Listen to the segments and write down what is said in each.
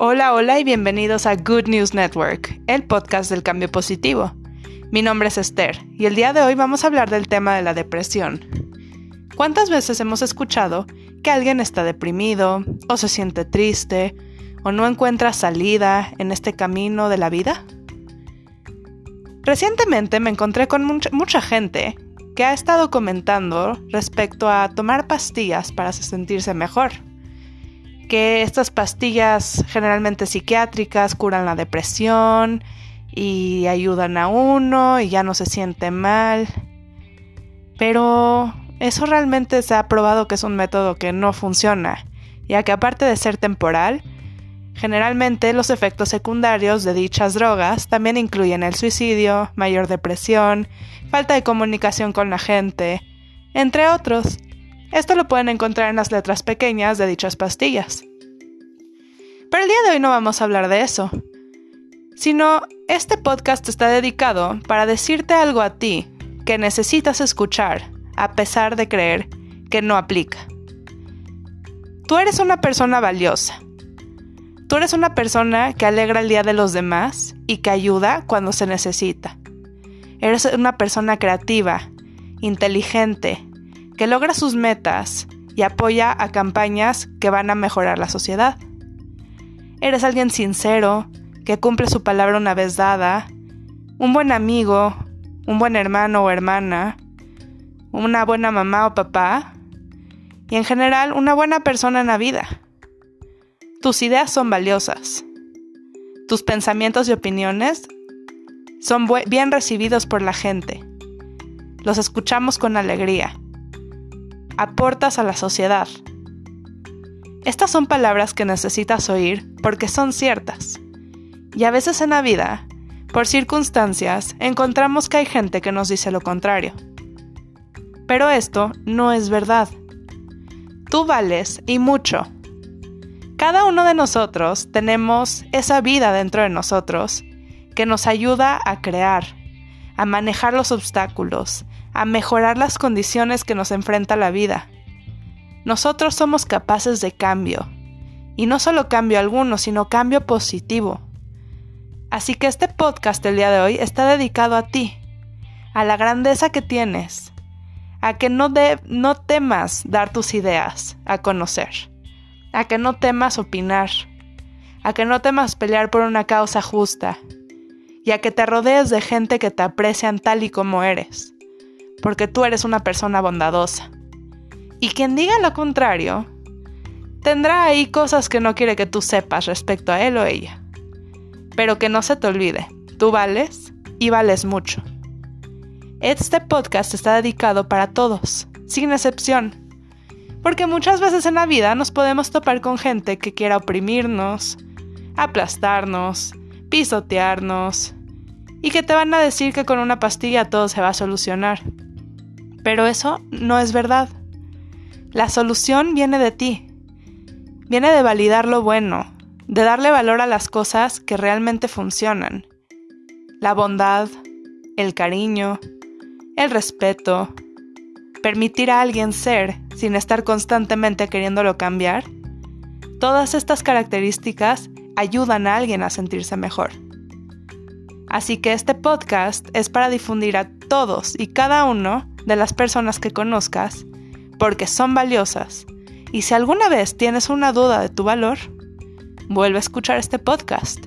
Hola, hola y bienvenidos a Good News Network, el podcast del cambio positivo. Mi nombre es Esther y el día de hoy vamos a hablar del tema de la depresión. ¿Cuántas veces hemos escuchado que alguien está deprimido o se siente triste o no encuentra salida en este camino de la vida? Recientemente me encontré con mucha, gente que ha estado comentando respecto a tomar pastillas para sentirse mejor. Que estas pastillas generalmente psiquiátricas curan la depresión y ayudan a uno y ya no se siente mal. Pero eso realmente se ha probado que es un método que no funciona, ya que aparte de ser temporal, Generalmente los efectos secundarios de dichas drogas también incluyen el suicidio, mayor depresión, falta de comunicación con la gente, entre otros. Esto lo pueden encontrar en las letras pequeñas de dichas pastillas. Pero el día de hoy no vamos a hablar de eso, sino este podcast está dedicado para decirte algo a ti que necesitas escuchar a pesar de creer que no aplica. Tú eres una persona valiosa Tú eres una persona que alegra el día de los demás y que ayuda cuando se necesita. Eres una persona creativa, inteligente, que logra sus metas y apoya a campañas que van a mejorar la sociedad. Eres alguien sincero, que cumple su palabra una vez dada, un buen amigo, un buen hermano o hermana, una buena mamá o papá, y en general una buena persona en la vida. Tus ideas son valiosas. Tus pensamientos y opiniones son bien recibidos por la gente. Los escuchamos con alegría. Aportas a la sociedad. Estas son palabras que necesitas oír porque son ciertas. Y a veces en la vida, por circunstancias, encontramos que hay gente que nos dice lo contrario. Pero esto no es verdad. Tú vales y mucho cada uno de nosotros tenemos esa vida dentro de nosotros que nos ayuda a crear, a manejar los obstáculos, a mejorar las condiciones que nos enfrenta la vida. Nosotros somos capaces de cambio, y no solo cambio alguno, sino cambio positivo. Así que este podcast del día de hoy está dedicado a ti, a la grandeza que tienes, a que no, no temas dar tus ideas a conocer a que no temas opinar, a que no temas pelear por una causa justa, y a que te rodees de gente que te aprecian tal y como eres, porque tú eres una persona bondadosa. Y quien diga lo contrario, tendrá ahí cosas que no quiere que tú sepas respecto a él o ella. Pero que no se te olvide, tú vales y vales mucho. Este podcast está dedicado para todos, sin excepción porque muchas veces en la vida nos podemos topar con gente que quiera oprimirnos, aplastarnos, pisotearnos, y que te van a decir que con una pastilla todo se va a solucionar. Pero eso no es verdad. La solución viene de ti. Viene de validar lo bueno, de darle valor a las cosas que realmente funcionan. La bondad, el cariño, el respeto, permitir a alguien ser sin estar constantemente queriéndolo cambiar, todas estas características ayudan a alguien a sentirse mejor. Así que este podcast es para difundir a todos y cada uno de las personas que conozcas porque son valiosas. Y si alguna vez tienes una duda de tu valor, vuelve a escuchar este podcast.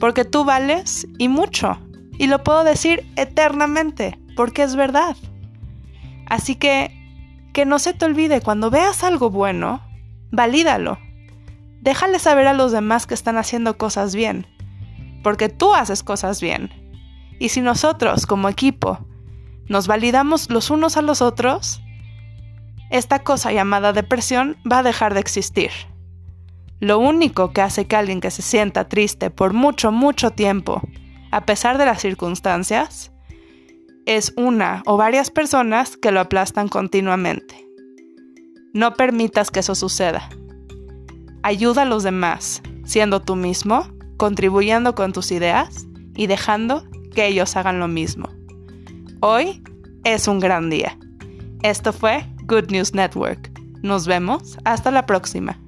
Porque tú vales y mucho. Y lo puedo decir eternamente, porque es verdad. Así que, que no se te olvide, cuando veas algo bueno, valídalo. Déjale saber a los demás que están haciendo cosas bien, porque tú haces cosas bien. Y si nosotros, como equipo, nos validamos los unos a los otros, esta cosa llamada depresión va a dejar de existir. Lo único que hace que alguien que se sienta triste por mucho, mucho tiempo, a pesar de las circunstancias, es una o varias personas que lo aplastan continuamente. No permitas que eso suceda. Ayuda a los demás, siendo tú mismo, contribuyendo con tus ideas y dejando que ellos hagan lo mismo. Hoy es un gran día. Esto fue Good News Network. Nos vemos hasta la próxima.